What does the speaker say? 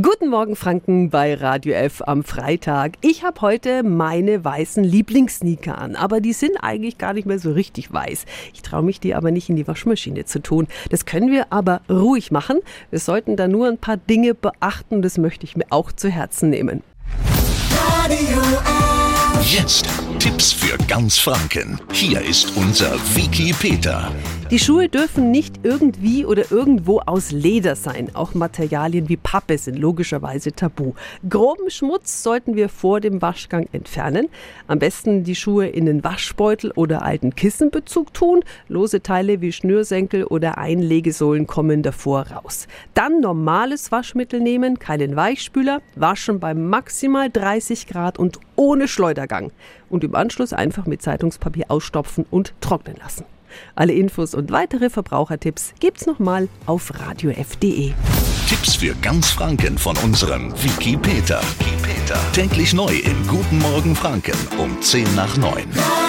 Guten Morgen Franken bei Radio F am Freitag. Ich habe heute meine weißen Lieblingssneaker an, aber die sind eigentlich gar nicht mehr so richtig weiß. Ich traue mich die aber nicht in die Waschmaschine zu tun. Das können wir aber ruhig machen. Wir sollten da nur ein paar Dinge beachten, das möchte ich mir auch zu Herzen nehmen. Radio F. Jetzt Tipps für ganz Franken. Hier ist unser Wiki Peter. Die Schuhe dürfen nicht irgendwie oder irgendwo aus Leder sein. Auch Materialien wie Pappe sind logischerweise tabu. Groben Schmutz sollten wir vor dem Waschgang entfernen. Am besten die Schuhe in den Waschbeutel oder alten Kissenbezug tun. Lose Teile wie Schnürsenkel oder Einlegesohlen kommen davor raus. Dann normales Waschmittel nehmen, keinen Weichspüler, waschen bei maximal 30 Grad und ohne Schleudergang. Und im Anschluss einfach mit Zeitungspapier ausstopfen und trocknen lassen. Alle Infos und weitere Verbrauchertipps gibt's nochmal auf radiof.de. Tipps für ganz Franken von unserem Wiki Peter. Täglich neu im Guten Morgen Franken um 10 nach 9.